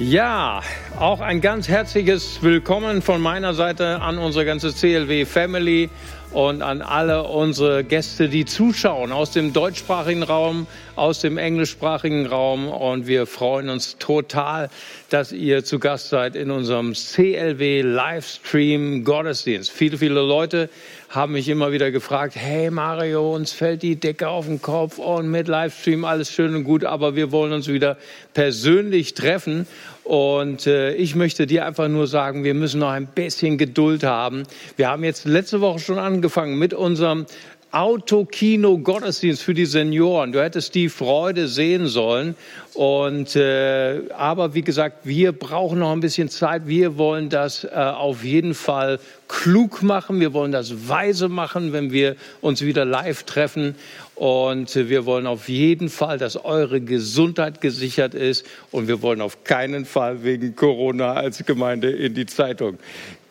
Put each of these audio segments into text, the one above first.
Ja, auch ein ganz herzliches Willkommen von meiner Seite an unsere ganze CLW Family und an alle unsere Gäste, die zuschauen aus dem deutschsprachigen Raum, aus dem englischsprachigen Raum. Und wir freuen uns total, dass ihr zu Gast seid in unserem CLW Livestream Gottesdienst. Viele, viele Leute haben mich immer wieder gefragt, hey Mario, uns fällt die Decke auf den Kopf und mit Livestream alles schön und gut, aber wir wollen uns wieder persönlich treffen. Und äh, ich möchte dir einfach nur sagen, wir müssen noch ein bisschen Geduld haben. Wir haben jetzt letzte Woche schon angefangen mit unserem Autokino-Gottesdienst für die Senioren. Du hättest die Freude sehen sollen. Und äh, aber wie gesagt, wir brauchen noch ein bisschen Zeit. Wir wollen das äh, auf jeden Fall klug machen. Wir wollen das weise machen, wenn wir uns wieder live treffen. Und wir wollen auf jeden Fall, dass eure Gesundheit gesichert ist. Und wir wollen auf keinen Fall wegen Corona als Gemeinde in die Zeitung.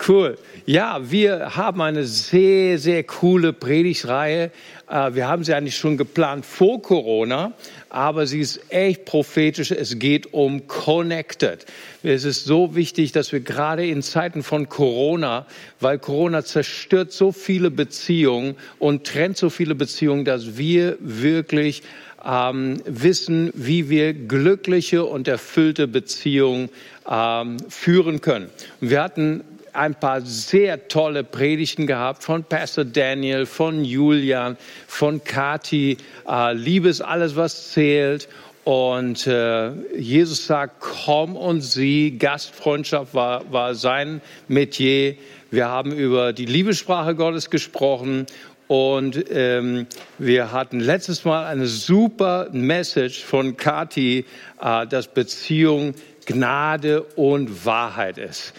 Cool. Ja, wir haben eine sehr, sehr coole Predigtreihe. Äh, wir haben sie eigentlich schon geplant vor Corona aber sie ist echt prophetisch. Es geht um Connected. Es ist so wichtig, dass wir gerade in Zeiten von Corona, weil Corona zerstört so viele Beziehungen und trennt so viele Beziehungen, dass wir wirklich ähm, wissen, wie wir glückliche und erfüllte Beziehungen ähm, führen können. Wir hatten ein paar sehr tolle Predigten gehabt von Pastor Daniel, von Julian, von Kati. Äh, Liebe ist alles, was zählt. Und äh, Jesus sagt, komm und sieh. Gastfreundschaft war, war sein Metier. Wir haben über die Liebessprache Gottes gesprochen und ähm, wir hatten letztes Mal eine super Message von Kati, äh, dass Beziehung Gnade und Wahrheit ist.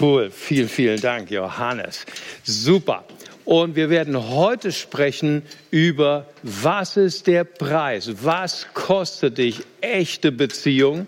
Cool, vielen, vielen Dank, Johannes. Super. Und wir werden heute sprechen über, was ist der Preis? Was kostet dich echte Beziehung?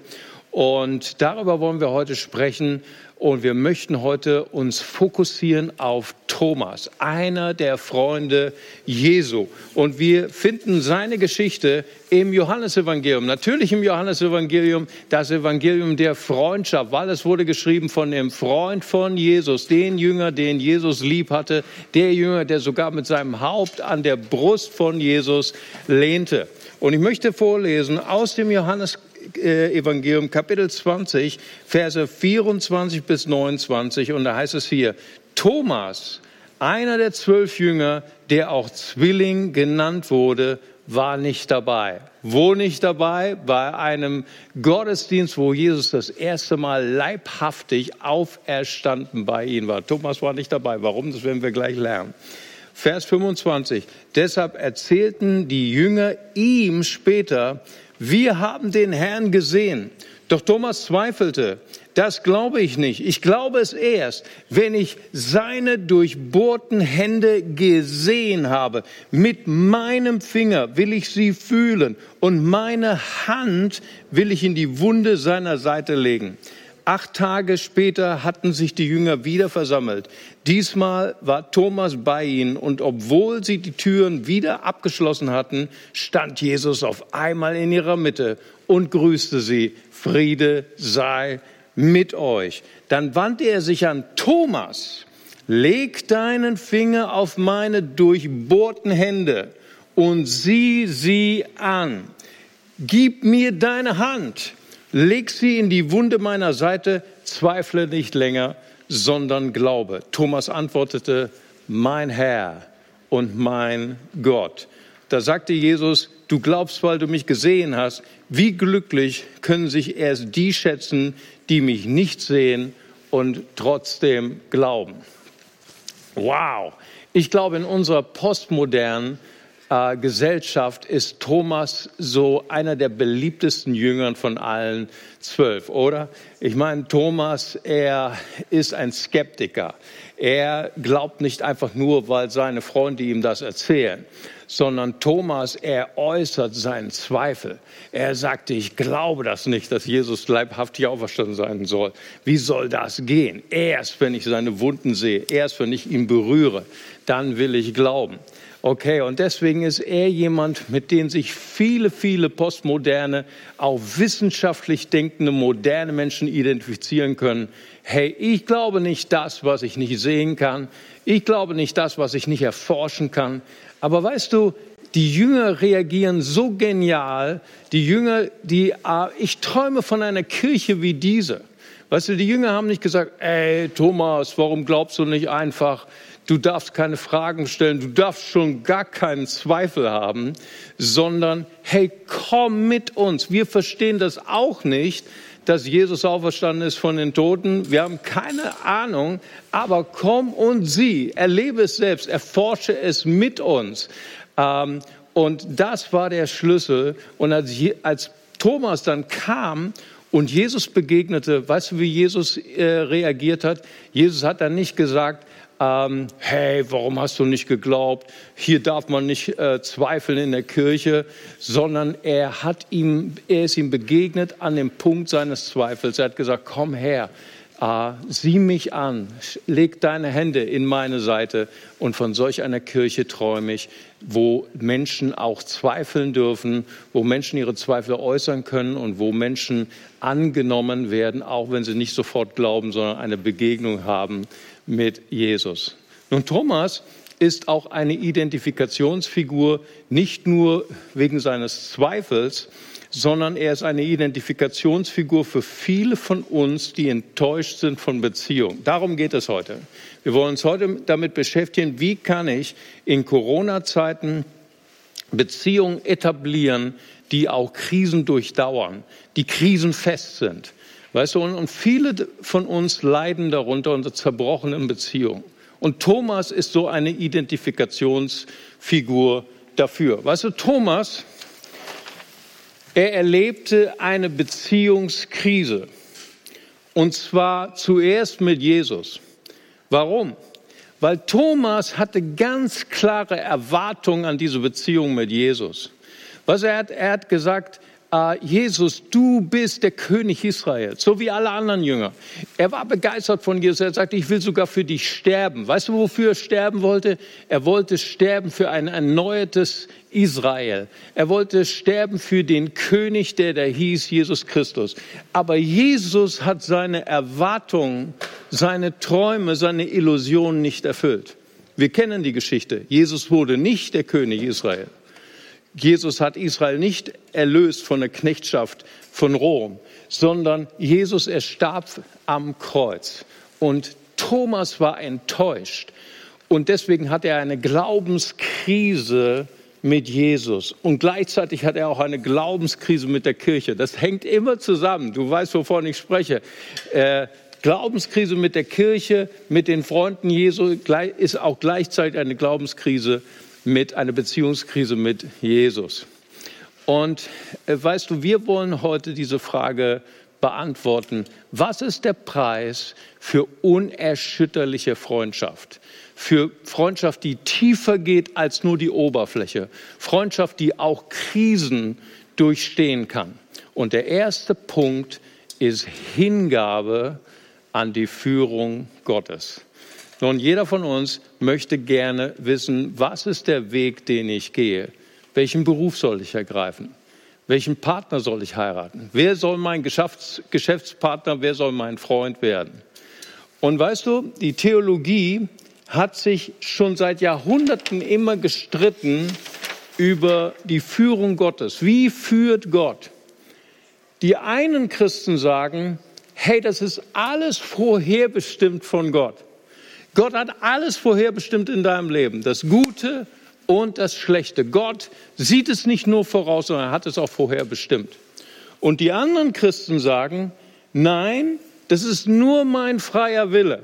Und darüber wollen wir heute sprechen. Und wir möchten heute uns fokussieren auf Thomas, einer der Freunde Jesu. Und wir finden seine Geschichte im Johannesevangelium. Natürlich im Johannesevangelium das Evangelium der Freundschaft, weil es wurde geschrieben von dem Freund von Jesus, den Jünger, den Jesus lieb hatte, der Jünger, der sogar mit seinem Haupt an der Brust von Jesus lehnte. Und ich möchte vorlesen aus dem Johannes Evangelium Kapitel 20, Verse 24 bis 29 und da heißt es hier, Thomas, einer der zwölf Jünger, der auch Zwilling genannt wurde, war nicht dabei. Wo nicht dabei? Bei einem Gottesdienst, wo Jesus das erste Mal leibhaftig auferstanden bei ihnen war. Thomas war nicht dabei. Warum? Das werden wir gleich lernen. Vers 25. Deshalb erzählten die Jünger ihm später, wir haben den Herrn gesehen. Doch Thomas zweifelte. Das glaube ich nicht. Ich glaube es erst, wenn ich seine durchbohrten Hände gesehen habe. Mit meinem Finger will ich sie fühlen und meine Hand will ich in die Wunde seiner Seite legen. Acht Tage später hatten sich die Jünger wieder versammelt. Diesmal war Thomas bei ihnen und obwohl sie die Türen wieder abgeschlossen hatten, stand Jesus auf einmal in ihrer Mitte und grüßte sie. Friede sei mit euch. Dann wandte er sich an Thomas. Leg deinen Finger auf meine durchbohrten Hände und sieh sie an. Gib mir deine Hand Leg sie in die Wunde meiner Seite, zweifle nicht länger, sondern glaube. Thomas antwortete, mein Herr und mein Gott. Da sagte Jesus, du glaubst, weil du mich gesehen hast. Wie glücklich können sich erst die schätzen, die mich nicht sehen und trotzdem glauben. Wow. Ich glaube, in unserer postmodernen äh, Gesellschaft ist Thomas so einer der beliebtesten Jüngern von allen zwölf, oder? Ich meine, Thomas, er ist ein Skeptiker. Er glaubt nicht einfach nur, weil seine Freunde ihm das erzählen, sondern Thomas, er äußert seinen Zweifel. Er sagte, ich glaube das nicht, dass Jesus leibhaftig auferstanden sein soll. Wie soll das gehen? Erst wenn ich seine Wunden sehe, erst wenn ich ihn berühre, dann will ich glauben. Okay, und deswegen ist er jemand, mit dem sich viele, viele postmoderne, auch wissenschaftlich denkende, moderne Menschen identifizieren können. Hey, ich glaube nicht das, was ich nicht sehen kann. Ich glaube nicht das, was ich nicht erforschen kann. Aber weißt du, die Jünger reagieren so genial. Die Jünger, die, ah, ich träume von einer Kirche wie diese. Weißt du, die Jünger haben nicht gesagt, ey, Thomas, warum glaubst du nicht einfach? Du darfst keine Fragen stellen, du darfst schon gar keinen Zweifel haben, sondern hey, komm mit uns. Wir verstehen das auch nicht, dass Jesus auferstanden ist von den Toten. Wir haben keine Ahnung, aber komm und sieh, erlebe es selbst, erforsche es mit uns. Ähm, und das war der Schlüssel. Und als, als Thomas dann kam und Jesus begegnete, weißt du, wie Jesus äh, reagiert hat? Jesus hat dann nicht gesagt, ähm, hey, warum hast du nicht geglaubt? Hier darf man nicht äh, zweifeln in der Kirche, sondern er hat ihm, er ist ihm begegnet an dem Punkt seines Zweifels. Er hat gesagt, komm her, äh, sieh mich an, leg deine Hände in meine Seite und von solch einer Kirche träume ich, wo Menschen auch zweifeln dürfen, wo Menschen ihre Zweifel äußern können und wo Menschen angenommen werden, auch wenn sie nicht sofort glauben, sondern eine Begegnung haben mit Jesus. Nun, Thomas ist auch eine Identifikationsfigur, nicht nur wegen seines Zweifels, sondern er ist eine Identifikationsfigur für viele von uns, die enttäuscht sind von Beziehungen. Darum geht es heute. Wir wollen uns heute damit beschäftigen, wie kann ich in Corona-Zeiten Beziehungen etablieren, die auch Krisen durchdauern, die krisenfest sind. Weißt du, und viele von uns leiden darunter unter zerbrochenen Beziehungen. Und Thomas ist so eine Identifikationsfigur dafür. Weißt du, Thomas, er erlebte eine Beziehungskrise. Und zwar zuerst mit Jesus. Warum? Weil Thomas hatte ganz klare Erwartungen an diese Beziehung mit Jesus. Was er hat, er hat gesagt, Jesus, du bist der König Israel, so wie alle anderen Jünger. Er war begeistert von Jesus. Er sagte, ich will sogar für dich sterben. Weißt du, wofür er sterben wollte? Er wollte sterben für ein erneuertes Israel. Er wollte sterben für den König, der da hieß Jesus Christus. Aber Jesus hat seine Erwartungen, seine Träume, seine Illusionen nicht erfüllt. Wir kennen die Geschichte. Jesus wurde nicht der König Israel. Jesus hat Israel nicht erlöst von der Knechtschaft von Rom, sondern Jesus, er starb am Kreuz. Und Thomas war enttäuscht. Und deswegen hat er eine Glaubenskrise mit Jesus. Und gleichzeitig hat er auch eine Glaubenskrise mit der Kirche. Das hängt immer zusammen. Du weißt, wovon ich spreche. Äh, Glaubenskrise mit der Kirche, mit den Freunden Jesu ist auch gleichzeitig eine Glaubenskrise mit einer Beziehungskrise mit Jesus. Und äh, weißt du, wir wollen heute diese Frage beantworten. Was ist der Preis für unerschütterliche Freundschaft? Für Freundschaft, die tiefer geht als nur die Oberfläche. Freundschaft, die auch Krisen durchstehen kann. Und der erste Punkt ist Hingabe an die Führung Gottes. Nun, jeder von uns möchte gerne wissen, was ist der Weg, den ich gehe? Welchen Beruf soll ich ergreifen? Welchen Partner soll ich heiraten? Wer soll mein Geschäfts Geschäftspartner, wer soll mein Freund werden? Und weißt du, die Theologie hat sich schon seit Jahrhunderten immer gestritten über die Führung Gottes. Wie führt Gott? Die einen Christen sagen, hey, das ist alles vorherbestimmt von Gott. Gott hat alles vorherbestimmt in deinem Leben, das Gute und das Schlechte. Gott sieht es nicht nur voraus, sondern hat es auch vorherbestimmt. Und die anderen Christen sagen, nein, das ist nur mein freier Wille.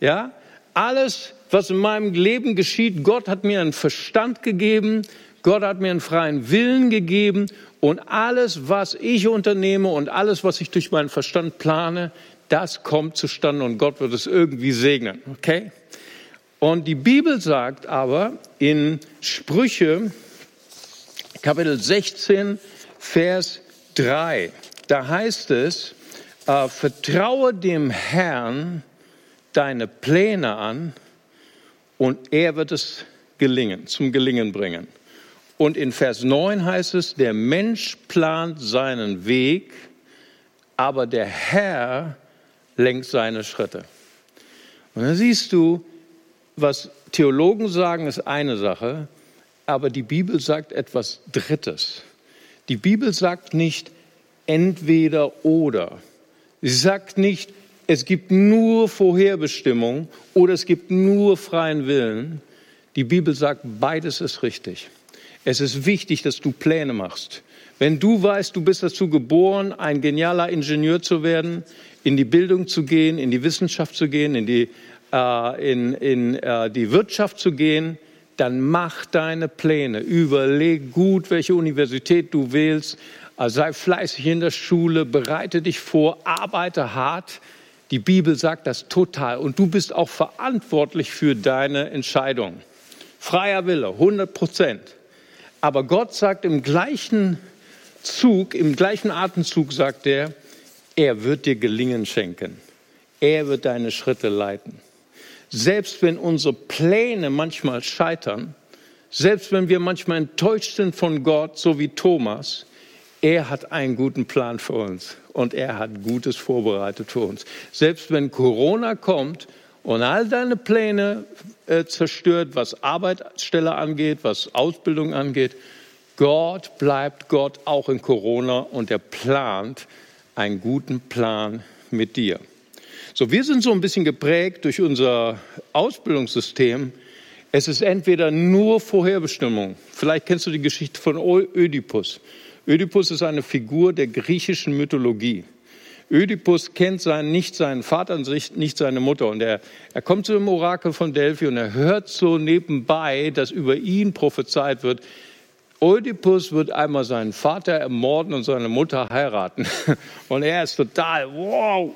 Ja, alles, was in meinem Leben geschieht, Gott hat mir einen Verstand gegeben, Gott hat mir einen freien Willen gegeben und alles, was ich unternehme und alles, was ich durch meinen Verstand plane, das kommt zustande und Gott wird es irgendwie segnen. Okay? Und die Bibel sagt aber in Sprüche Kapitel 16, Vers 3, da heißt es, äh, vertraue dem Herrn deine Pläne an und er wird es gelingen, zum Gelingen bringen. Und in Vers 9 heißt es, der Mensch plant seinen Weg, aber der Herr lenkt seine Schritte. Und dann siehst du, was Theologen sagen, ist eine Sache, aber die Bibel sagt etwas Drittes. Die Bibel sagt nicht entweder oder. Sie sagt nicht, es gibt nur Vorherbestimmung oder es gibt nur freien Willen. Die Bibel sagt, beides ist richtig. Es ist wichtig, dass du Pläne machst. Wenn du weißt, du bist dazu geboren, ein genialer Ingenieur zu werden, in die Bildung zu gehen, in die Wissenschaft zu gehen, in die, äh, in, in äh, die Wirtschaft zu gehen, dann mach deine Pläne. Überleg gut, welche Universität du wählst. Also sei fleißig in der Schule, bereite dich vor, arbeite hart. Die Bibel sagt das total. Und du bist auch verantwortlich für deine Entscheidung. Freier Wille, 100 Prozent. Aber Gott sagt im gleichen Zug, im gleichen Atemzug sagt er, er wird dir Gelingen schenken. Er wird deine Schritte leiten. Selbst wenn unsere Pläne manchmal scheitern, selbst wenn wir manchmal enttäuscht sind von Gott, so wie Thomas, er hat einen guten Plan für uns und er hat Gutes vorbereitet für uns. Selbst wenn Corona kommt und all deine Pläne äh, zerstört, was Arbeitsstelle angeht, was Ausbildung angeht. Gott bleibt Gott auch in Corona und er plant einen guten Plan mit dir. So, wir sind so ein bisschen geprägt durch unser Ausbildungssystem. Es ist entweder nur Vorherbestimmung. Vielleicht kennst du die Geschichte von Ödipus. Ödipus ist eine Figur der griechischen Mythologie. Ödipus kennt seinen, nicht seinen Vater und nicht seine Mutter. Und er, er kommt zu dem Orakel von Delphi und er hört so nebenbei, dass über ihn prophezeit wird, Ödipus wird einmal seinen Vater ermorden und seine Mutter heiraten. Und er ist total, wow,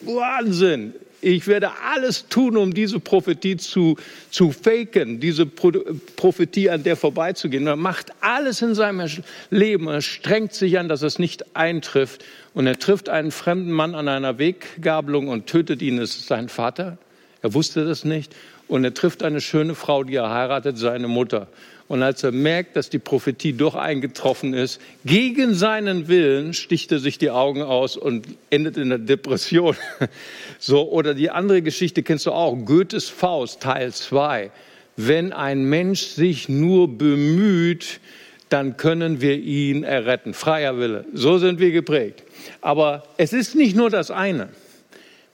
Wahnsinn ich werde alles tun, um diese Prophetie zu, zu faken, diese Pro Prophetie an der vorbeizugehen. Er macht alles in seinem Leben. Er strengt sich an, dass es nicht eintrifft. Und er trifft einen fremden Mann an einer Weggabelung und tötet ihn. Es ist sein Vater. Er wusste das nicht. Und er trifft eine schöne Frau, die er heiratet, seine Mutter. Und als er merkt, dass die Prophetie doch eingetroffen ist, gegen seinen Willen sticht er sich die Augen aus und endet in der Depression. So, oder die andere Geschichte kennst du auch, Goethes Faust, Teil 2. Wenn ein Mensch sich nur bemüht, dann können wir ihn erretten. Freier Wille. So sind wir geprägt. Aber es ist nicht nur das eine.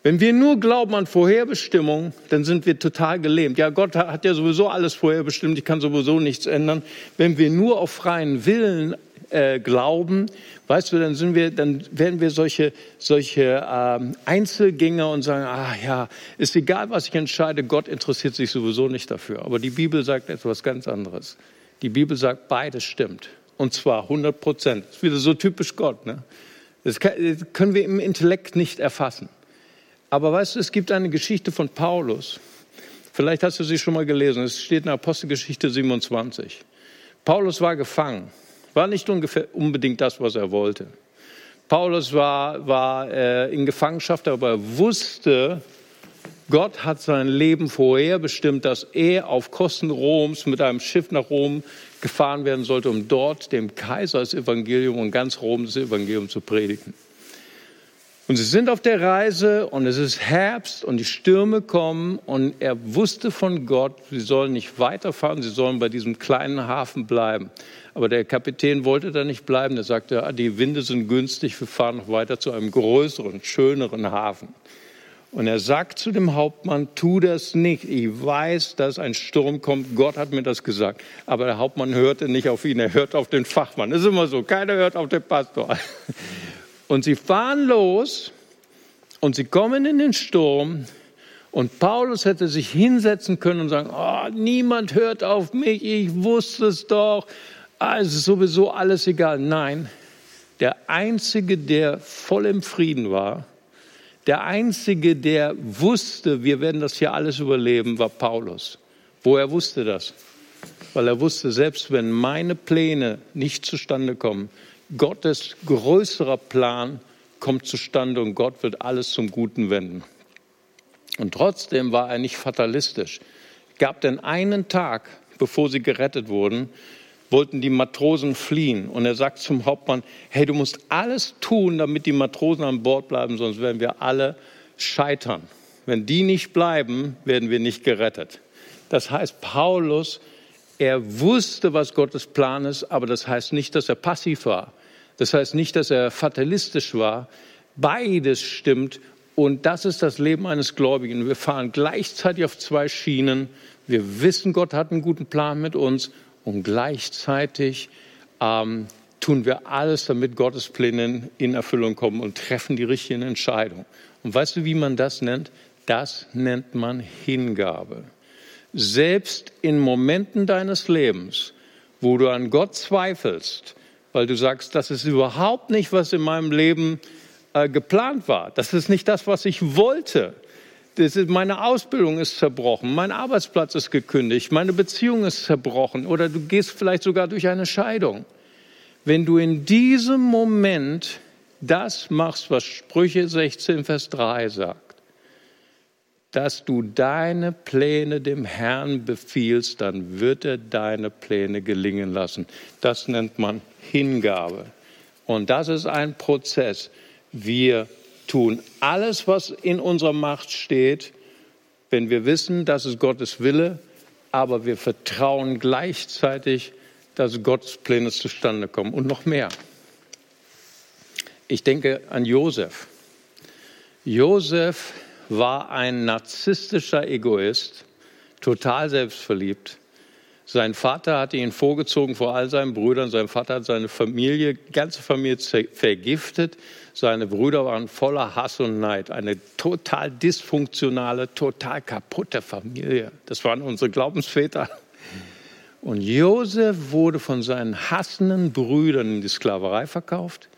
Wenn wir nur glauben an Vorherbestimmung, dann sind wir total gelähmt. Ja, Gott hat ja sowieso alles vorherbestimmt, ich kann sowieso nichts ändern. Wenn wir nur auf freien Willen äh, glauben, weißt du, dann sind wir, dann werden wir solche, solche ähm, Einzelgänger und sagen, ah ja, ist egal, was ich entscheide, Gott interessiert sich sowieso nicht dafür. Aber die Bibel sagt etwas ganz anderes. Die Bibel sagt, beides stimmt. Und zwar 100 Prozent. Das ist wieder so typisch Gott. Ne? Das können wir im Intellekt nicht erfassen. Aber weißt du, es gibt eine Geschichte von Paulus. Vielleicht hast du sie schon mal gelesen. Es steht in Apostelgeschichte 27. Paulus war gefangen. War nicht unbedingt das, was er wollte. Paulus war, war äh, in Gefangenschaft, aber er wusste, Gott hat sein Leben vorherbestimmt, dass er auf Kosten Roms mit einem Schiff nach Rom gefahren werden sollte, um dort dem Kaiser das Evangelium und ganz Rom das Evangelium zu predigen. Und sie sind auf der Reise und es ist Herbst und die Stürme kommen und er wusste von Gott, sie sollen nicht weiterfahren, sie sollen bei diesem kleinen Hafen bleiben. Aber der Kapitän wollte da nicht bleiben. Er sagte, ah, die Winde sind günstig, wir fahren noch weiter zu einem größeren, schöneren Hafen. Und er sagt zu dem Hauptmann, tu das nicht. Ich weiß, dass ein Sturm kommt. Gott hat mir das gesagt. Aber der Hauptmann hörte nicht auf ihn, er hört auf den Fachmann. Das ist immer so. Keiner hört auf den Pastor. Und sie fahren los und sie kommen in den Sturm. Und Paulus hätte sich hinsetzen können und sagen, oh, niemand hört auf mich, ich wusste es doch, ah, es ist sowieso alles egal. Nein, der Einzige, der voll im Frieden war, der Einzige, der wusste, wir werden das hier alles überleben, war Paulus. Woher wusste das? Weil er wusste, selbst wenn meine Pläne nicht zustande kommen, Gottes größerer Plan kommt zustande und Gott wird alles zum Guten wenden. Und trotzdem war er nicht fatalistisch. Gab den einen Tag, bevor sie gerettet wurden, wollten die Matrosen fliehen. Und er sagt zum Hauptmann, hey, du musst alles tun, damit die Matrosen an Bord bleiben, sonst werden wir alle scheitern. Wenn die nicht bleiben, werden wir nicht gerettet. Das heißt, Paulus, er wusste, was Gottes Plan ist, aber das heißt nicht, dass er passiv war. Das heißt nicht, dass er fatalistisch war. Beides stimmt und das ist das Leben eines Gläubigen. Wir fahren gleichzeitig auf zwei Schienen. Wir wissen, Gott hat einen guten Plan mit uns und gleichzeitig ähm, tun wir alles, damit Gottes Pläne in Erfüllung kommen und treffen die richtigen Entscheidungen. Und weißt du, wie man das nennt? Das nennt man Hingabe. Selbst in Momenten deines Lebens, wo du an Gott zweifelst, weil du sagst, das ist überhaupt nicht, was in meinem Leben äh, geplant war. Das ist nicht das, was ich wollte. Ist, meine Ausbildung ist zerbrochen, mein Arbeitsplatz ist gekündigt, meine Beziehung ist zerbrochen oder du gehst vielleicht sogar durch eine Scheidung. Wenn du in diesem Moment das machst, was Sprüche 16, Vers 3 sagt, dass du deine Pläne dem Herrn befiehlst, dann wird er deine Pläne gelingen lassen. Das nennt man Hingabe. Und das ist ein Prozess. Wir tun alles, was in unserer Macht steht, wenn wir wissen, das ist Gottes Wille, aber wir vertrauen gleichzeitig, dass Gottes Pläne zustande kommen. Und noch mehr. Ich denke an Josef. Josef war ein narzisstischer Egoist, total selbstverliebt. Sein Vater hatte ihn vorgezogen vor all seinen Brüdern. Sein Vater hat seine Familie, ganze Familie vergiftet. Seine Brüder waren voller Hass und Neid. Eine total dysfunktionale, total kaputte Familie. Das waren unsere Glaubensväter. Und Josef wurde von seinen hassenden Brüdern in die Sklaverei verkauft.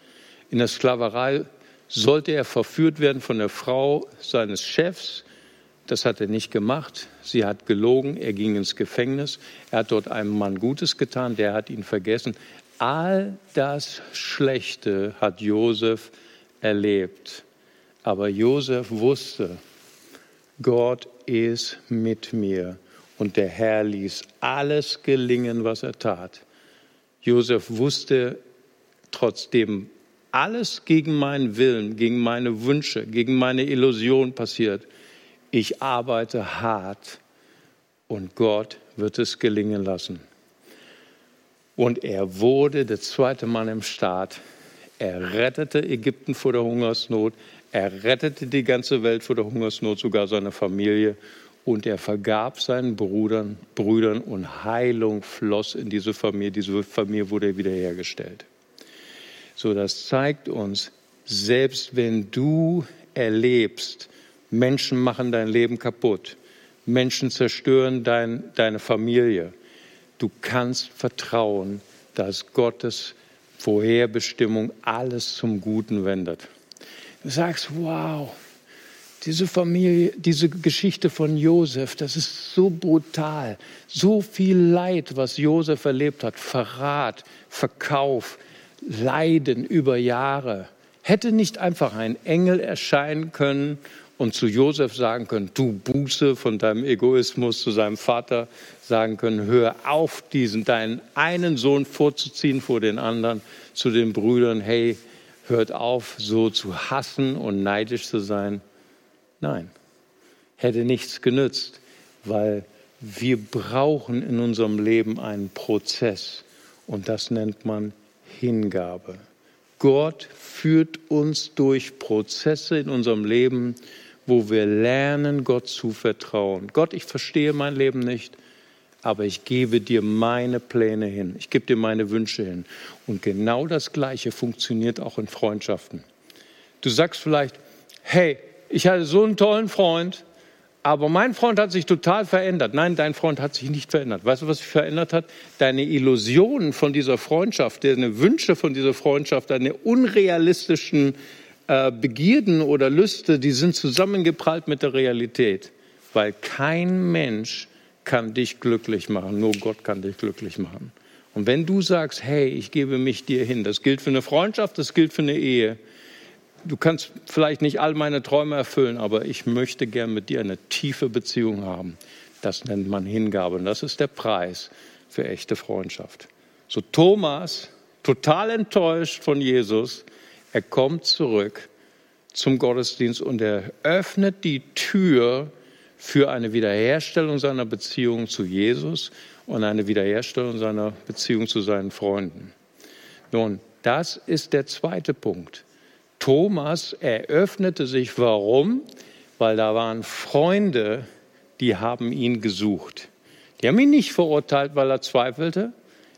In der Sklaverei sollte er verführt werden von der Frau seines Chefs. Das hat er nicht gemacht. Sie hat gelogen. Er ging ins Gefängnis. Er hat dort einem Mann Gutes getan. Der hat ihn vergessen. All das Schlechte hat Josef erlebt. Aber Josef wusste, Gott ist mit mir. Und der Herr ließ alles gelingen, was er tat. Josef wusste, trotzdem alles gegen meinen Willen, gegen meine Wünsche, gegen meine Illusion passiert, ich arbeite hart und Gott wird es gelingen lassen. Und er wurde der zweite Mann im Staat. Er rettete Ägypten vor der Hungersnot. Er rettete die ganze Welt vor der Hungersnot, sogar seine Familie. Und er vergab seinen Brüdern, Brüdern und Heilung floss in diese Familie. Diese Familie wurde wiederhergestellt. So, das zeigt uns, selbst wenn du erlebst, Menschen machen dein Leben kaputt, Menschen zerstören dein, deine Familie, du kannst vertrauen, dass Gottes Vorherbestimmung alles zum Guten wendet. Du sagst, wow, diese Familie, diese Geschichte von Josef, das ist so brutal, so viel Leid, was Josef erlebt hat, Verrat, Verkauf, Leiden über Jahre. Hätte nicht einfach ein Engel erscheinen können und zu Josef sagen können, du Buße von deinem Egoismus, zu seinem Vater sagen können, hör auf, diesen deinen einen Sohn vorzuziehen vor den anderen, zu den Brüdern, hey, hört auf, so zu hassen und neidisch zu sein. Nein, hätte nichts genützt, weil wir brauchen in unserem Leben einen Prozess und das nennt man Hingabe. Gott führt uns durch Prozesse in unserem Leben, wo wir lernen, Gott zu vertrauen. Gott, ich verstehe mein Leben nicht, aber ich gebe dir meine Pläne hin. Ich gebe dir meine Wünsche hin. Und genau das Gleiche funktioniert auch in Freundschaften. Du sagst vielleicht, hey, ich hatte so einen tollen Freund, aber mein Freund hat sich total verändert. Nein, dein Freund hat sich nicht verändert. Weißt du, was sich verändert hat? Deine Illusionen von dieser Freundschaft, deine Wünsche von dieser Freundschaft, deine unrealistischen äh, Begierden oder Lüste, die sind zusammengeprallt mit der Realität. Weil kein Mensch kann dich glücklich machen, nur Gott kann dich glücklich machen. Und wenn du sagst, hey, ich gebe mich dir hin, das gilt für eine Freundschaft, das gilt für eine Ehe, du kannst vielleicht nicht all meine Träume erfüllen, aber ich möchte gern mit dir eine tiefe Beziehung haben. Das nennt man Hingabe und das ist der Preis für echte Freundschaft. So Thomas, total enttäuscht von Jesus, er kommt zurück zum Gottesdienst und er öffnet die Tür für eine Wiederherstellung seiner Beziehung zu Jesus und eine Wiederherstellung seiner Beziehung zu seinen Freunden. Nun, das ist der zweite Punkt. Thomas eröffnete sich. Warum? Weil da waren Freunde, die haben ihn gesucht. Die haben ihn nicht verurteilt, weil er zweifelte.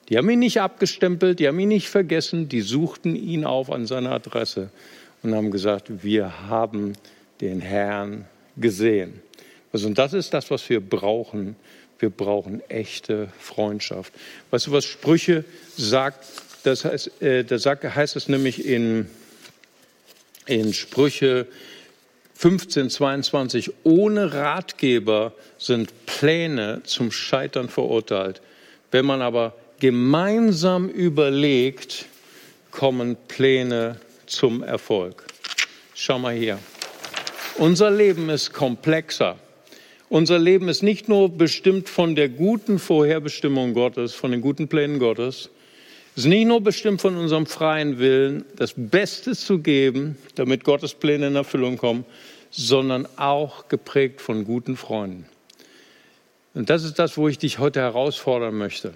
Die haben ihn nicht abgestempelt, die haben ihn nicht vergessen. Die suchten ihn auf an seiner Adresse und haben gesagt, wir haben den Herrn gesehen. Also, und das ist das, was wir brauchen. Wir brauchen echte Freundschaft. Weißt du, was Sprüche sagt? Das heißt, äh, da heißt es nämlich in, in Sprüche 15, 22, ohne Ratgeber sind Pläne zum Scheitern verurteilt. Wenn man aber gemeinsam überlegt, kommen Pläne zum Erfolg. Schau mal hier. Unser Leben ist komplexer. Unser Leben ist nicht nur bestimmt von der guten Vorherbestimmung Gottes, von den guten Plänen Gottes. Es ist nicht nur bestimmt von unserem freien Willen, das Beste zu geben, damit Gottes Pläne in Erfüllung kommen, sondern auch geprägt von guten Freunden. Und das ist das, wo ich dich heute herausfordern möchte.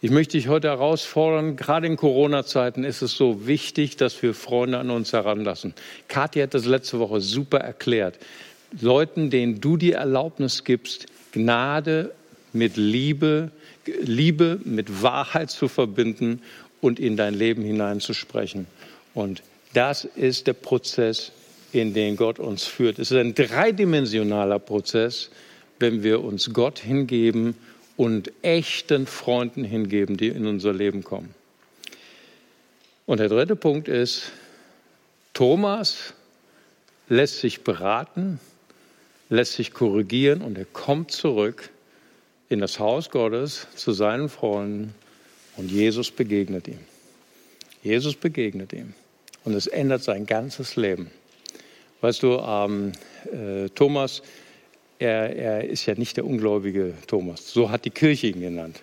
Ich möchte dich heute herausfordern, gerade in Corona-Zeiten ist es so wichtig, dass wir Freunde an uns heranlassen. Kathi hat das letzte Woche super erklärt. Leuten, denen du die Erlaubnis gibst, Gnade mit Liebe, Liebe mit Wahrheit zu verbinden und in dein Leben hineinzusprechen. Und das ist der Prozess, in den Gott uns führt. Es ist ein dreidimensionaler Prozess, wenn wir uns Gott hingeben und echten Freunden hingeben, die in unser Leben kommen. Und der dritte Punkt ist, Thomas lässt sich beraten lässt sich korrigieren und er kommt zurück in das Haus Gottes zu seinen Freunden und Jesus begegnet ihm. Jesus begegnet ihm und es ändert sein ganzes Leben. Weißt du, ähm, äh, Thomas, er, er ist ja nicht der ungläubige Thomas, so hat die Kirche ihn genannt.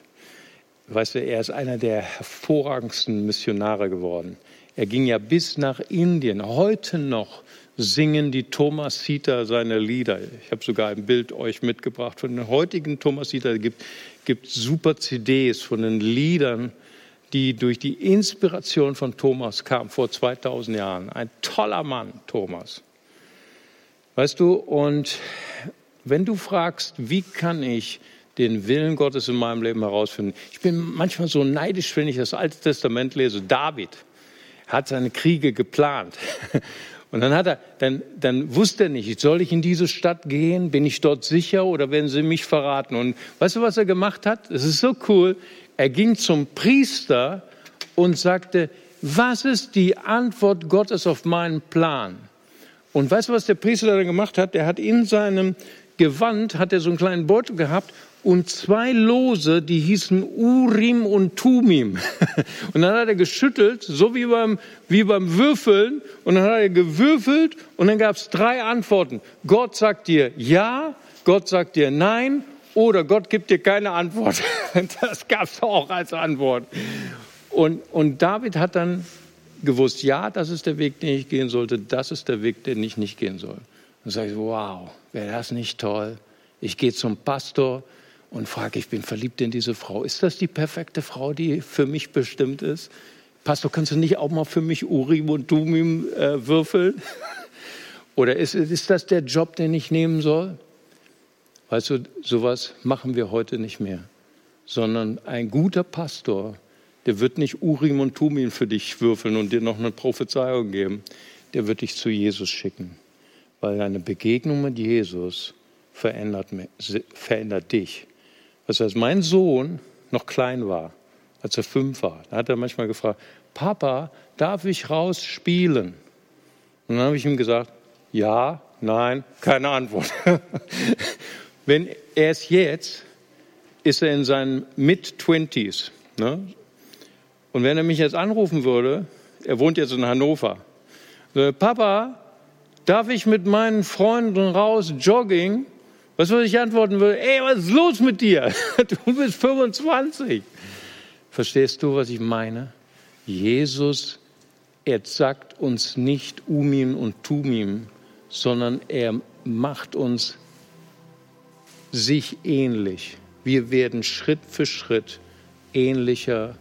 Weißt du, er ist einer der hervorragendsten Missionare geworden. Er ging ja bis nach Indien, heute noch singen die Thomasiter seine Lieder. Ich habe sogar ein Bild euch mitgebracht von den heutigen Thomasiter. Es gibt, gibt super CDs von den Liedern, die durch die Inspiration von Thomas kamen vor 2000 Jahren. Ein toller Mann, Thomas. Weißt du, und wenn du fragst, wie kann ich den Willen Gottes in meinem Leben herausfinden? Ich bin manchmal so neidisch, wenn ich das Alte Testament lese. David hat seine Kriege geplant. Und dann hat er, dann, dann wusste er nicht, soll ich in diese Stadt gehen? Bin ich dort sicher oder werden sie mich verraten? Und weißt du, was er gemacht hat? Es ist so cool. Er ging zum Priester und sagte, was ist die Antwort Gottes auf meinen Plan? Und weißt du, was der Priester dann gemacht hat? Er hat in seinem Gewand, hat er so einen kleinen Beutel gehabt und zwei Lose, die hießen Urim und Tumim. Und dann hat er geschüttelt, so wie beim, wie beim Würfeln. Und dann hat er gewürfelt und dann gab es drei Antworten. Gott sagt dir ja, Gott sagt dir nein oder Gott gibt dir keine Antwort. Das gab es auch als Antwort. Und, und David hat dann gewusst, ja, das ist der Weg, den ich gehen sollte, das ist der Weg, den ich nicht gehen soll. Und sage ich, wow, wäre das nicht toll? Ich gehe zum Pastor, und frage, ich bin verliebt in diese Frau. Ist das die perfekte Frau, die für mich bestimmt ist? Pastor, kannst du nicht auch mal für mich Urim und Tumim äh, würfeln? Oder ist, ist das der Job, den ich nehmen soll? Weißt du, sowas machen wir heute nicht mehr. Sondern ein guter Pastor, der wird nicht Urim und Tumim für dich würfeln und dir noch eine Prophezeiung geben. Der wird dich zu Jesus schicken. Weil eine Begegnung mit Jesus verändert, verändert dich. Das heißt, mein Sohn noch klein war, als er fünf war, da hat er manchmal gefragt, Papa, darf ich raus spielen? Und dann habe ich ihm gesagt, ja, nein, keine Antwort. Wenn er es jetzt, ist er in seinen Mid-Twenties. Ne? Und wenn er mich jetzt anrufen würde, er wohnt jetzt in Hannover, Papa, darf ich mit meinen Freunden raus jogging? Was würde ich antworten würde? Ey, was ist los mit dir? Du bist 25. Verstehst du, was ich meine? Jesus, er sagt uns nicht Umim und Tumim, sondern er macht uns sich ähnlich. Wir werden Schritt für Schritt ähnlicher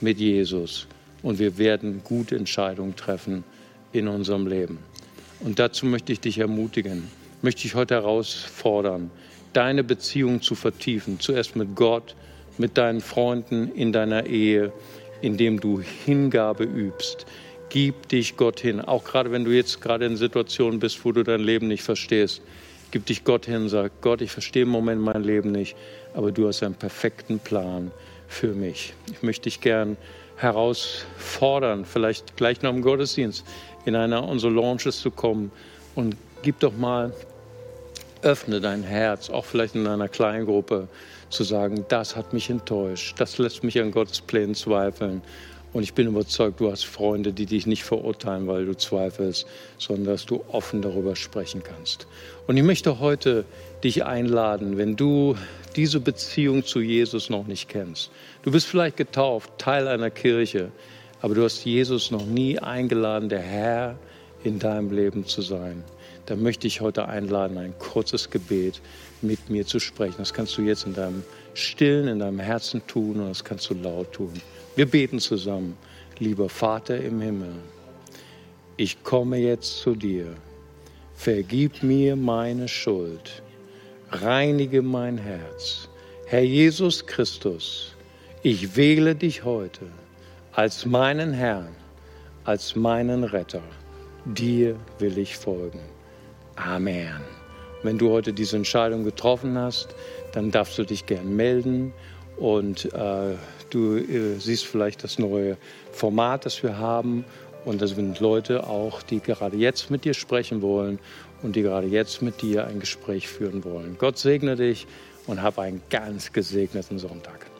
mit Jesus und wir werden gute Entscheidungen treffen in unserem Leben. Und dazu möchte ich dich ermutigen, möchte ich heute herausfordern, deine Beziehung zu vertiefen. Zuerst mit Gott, mit deinen Freunden, in deiner Ehe, indem du Hingabe übst. Gib dich Gott hin. Auch gerade wenn du jetzt gerade in Situationen bist, wo du dein Leben nicht verstehst. Gib dich Gott hin, sag Gott, ich verstehe im Moment mein Leben nicht, aber du hast einen perfekten Plan für mich. Ich möchte dich gern herausfordern, vielleicht gleich nach dem Gottesdienst in einer unserer Launches zu kommen und gib doch mal, öffne dein Herz, auch vielleicht in einer kleinen Gruppe, zu sagen, das hat mich enttäuscht, das lässt mich an Gottes Plänen zweifeln. Und ich bin überzeugt, du hast Freunde, die dich nicht verurteilen, weil du zweifelst, sondern dass du offen darüber sprechen kannst. Und ich möchte heute dich einladen, wenn du diese Beziehung zu Jesus noch nicht kennst. Du bist vielleicht getauft, Teil einer Kirche, aber du hast Jesus noch nie eingeladen, der Herr in deinem Leben zu sein. Dann möchte ich heute einladen, ein kurzes Gebet mit mir zu sprechen. Das kannst du jetzt in deinem Stillen, in deinem Herzen tun und das kannst du laut tun. Wir beten zusammen. Lieber Vater im Himmel, ich komme jetzt zu dir. Vergib mir meine Schuld reinige mein Herz. Herr Jesus Christus, ich wähle dich heute als meinen Herrn, als meinen Retter. Dir will ich folgen. Amen. Wenn du heute diese Entscheidung getroffen hast, dann darfst du dich gern melden und äh, du äh, siehst vielleicht das neue Format, das wir haben. Und das sind Leute auch, die gerade jetzt mit dir sprechen wollen und die gerade jetzt mit dir ein Gespräch führen wollen. Gott segne dich und hab einen ganz gesegneten Sonntag.